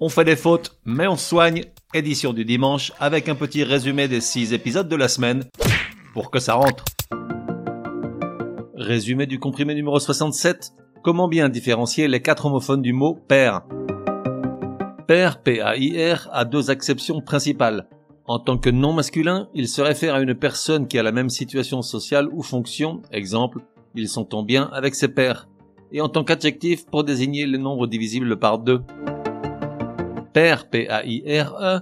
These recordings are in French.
On fait des fautes, mais on soigne. Édition du dimanche avec un petit résumé des 6 épisodes de la semaine pour que ça rentre. Résumé du comprimé numéro 67. Comment bien différencier les quatre homophones du mot père Père, P-A-I-R, a deux acceptions principales. En tant que non masculin, il se réfère à une personne qui a la même situation sociale ou fonction, exemple, ils sont en bien avec ses pairs, et en tant qu'adjectif pour désigner le nombre divisible par deux. Pair, P-A-I-R-E,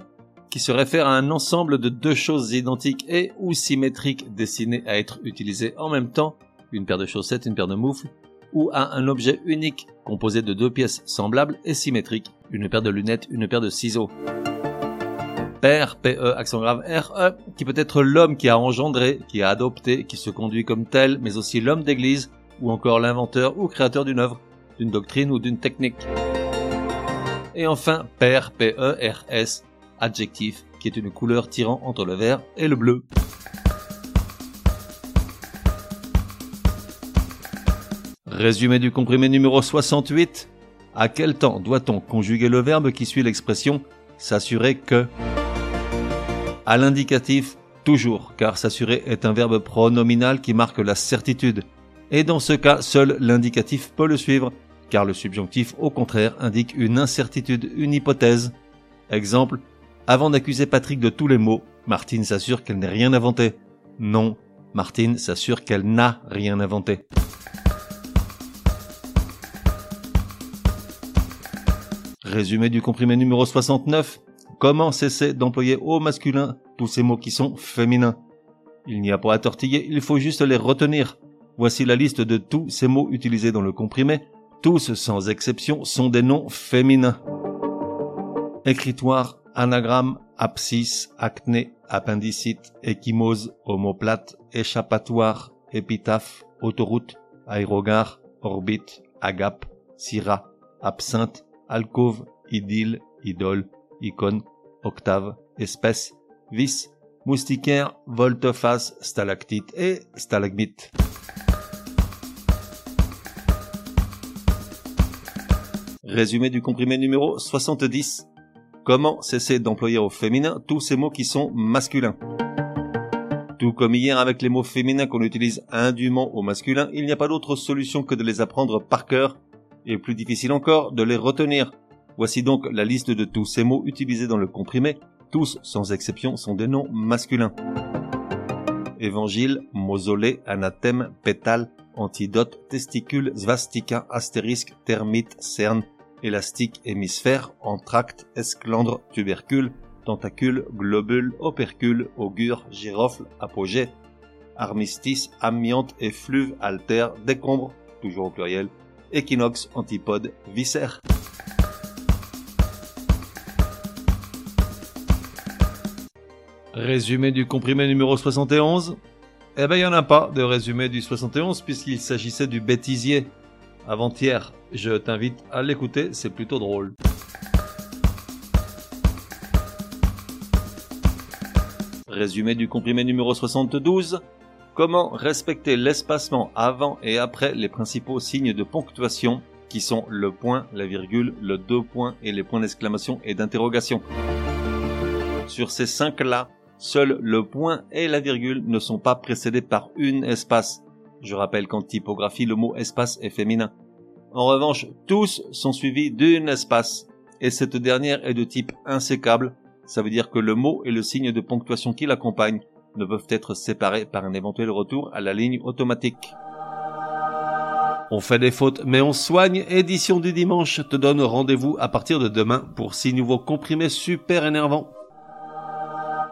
qui se réfère à un ensemble de deux choses identiques et ou symétriques destinées à être utilisées en même temps, une paire de chaussettes, une paire de moufles, ou à un objet unique composé de deux pièces semblables et symétriques, une paire de lunettes, une paire de ciseaux. Père, P-E, accent grave, R-E, qui peut être l'homme qui a engendré, qui a adopté, qui se conduit comme tel, mais aussi l'homme d'église, ou encore l'inventeur ou créateur d'une œuvre, d'une doctrine ou d'une technique. Et enfin, père, P-E-R-S, adjectif, qui est une couleur tirant entre le vert et le bleu. Résumé du comprimé numéro 68. À quel temps doit-on conjuguer le verbe qui suit l'expression s'assurer que À l'indicatif, toujours, car s'assurer est un verbe pronominal qui marque la certitude. Et dans ce cas, seul l'indicatif peut le suivre, car le subjonctif, au contraire, indique une incertitude, une hypothèse. Exemple, avant d'accuser Patrick de tous les maux, Martine s'assure qu'elle n'a rien inventé. Non, Martine s'assure qu'elle n'a rien inventé. Résumé du comprimé numéro 69. Comment cesser d'employer au masculin tous ces mots qui sont féminins? Il n'y a pas à tortiller, il faut juste les retenir. Voici la liste de tous ces mots utilisés dans le comprimé. Tous, sans exception, sont des noms féminins. Écritoire, anagramme, abscisse, acné, appendicite, échymose, homoplate, échappatoire, épitaphe, autoroute, aérogare, orbite, agape, syrah, absinthe, alcôve, idylle, idole, icône, octave, espèce, vis, moustiquaire, volte-face, stalactite et stalagmite. Résumé du comprimé numéro 70. Comment cesser d'employer au féminin tous ces mots qui sont masculins? Tout comme hier avec les mots féminins qu'on utilise indûment au masculin, il n'y a pas d'autre solution que de les apprendre par cœur, et plus difficile encore, de les retenir. Voici donc la liste de tous ces mots utilisés dans le comprimé, tous sans exception sont des noms masculins. Évangile, mausolée, anathème, pétale, antidote, testicule, svastika, astérisque, termite, cerne, élastique, hémisphère, entracte, esclandre, tubercule, tentacule, globule, opercule, augure, girofle, apogée, armistice, amiante, effluve, altère, décombre, toujours au pluriel, équinoxe, antipode, viscère. Résumé du comprimé numéro 71 Eh ben il n'y en a pas de résumé du 71 puisqu'il s'agissait du bêtisier. Avant-hier, je t'invite à l'écouter, c'est plutôt drôle. Résumé du comprimé numéro 72. Comment respecter l'espacement avant et après les principaux signes de ponctuation qui sont le point, la virgule, le deux points et les points d'exclamation et d'interrogation. Sur ces cinq-là, seuls le point et la virgule ne sont pas précédés par une espace. Je rappelle qu'en typographie, le mot espace est féminin. En revanche, tous sont suivis d'une espace, et cette dernière est de type insécable, ça veut dire que le mot et le signe de ponctuation qui l'accompagne ne peuvent être séparés par un éventuel retour à la ligne automatique. On fait des fautes, mais on soigne. Édition du dimanche te donne rendez-vous à partir de demain pour six nouveaux comprimés super énervants.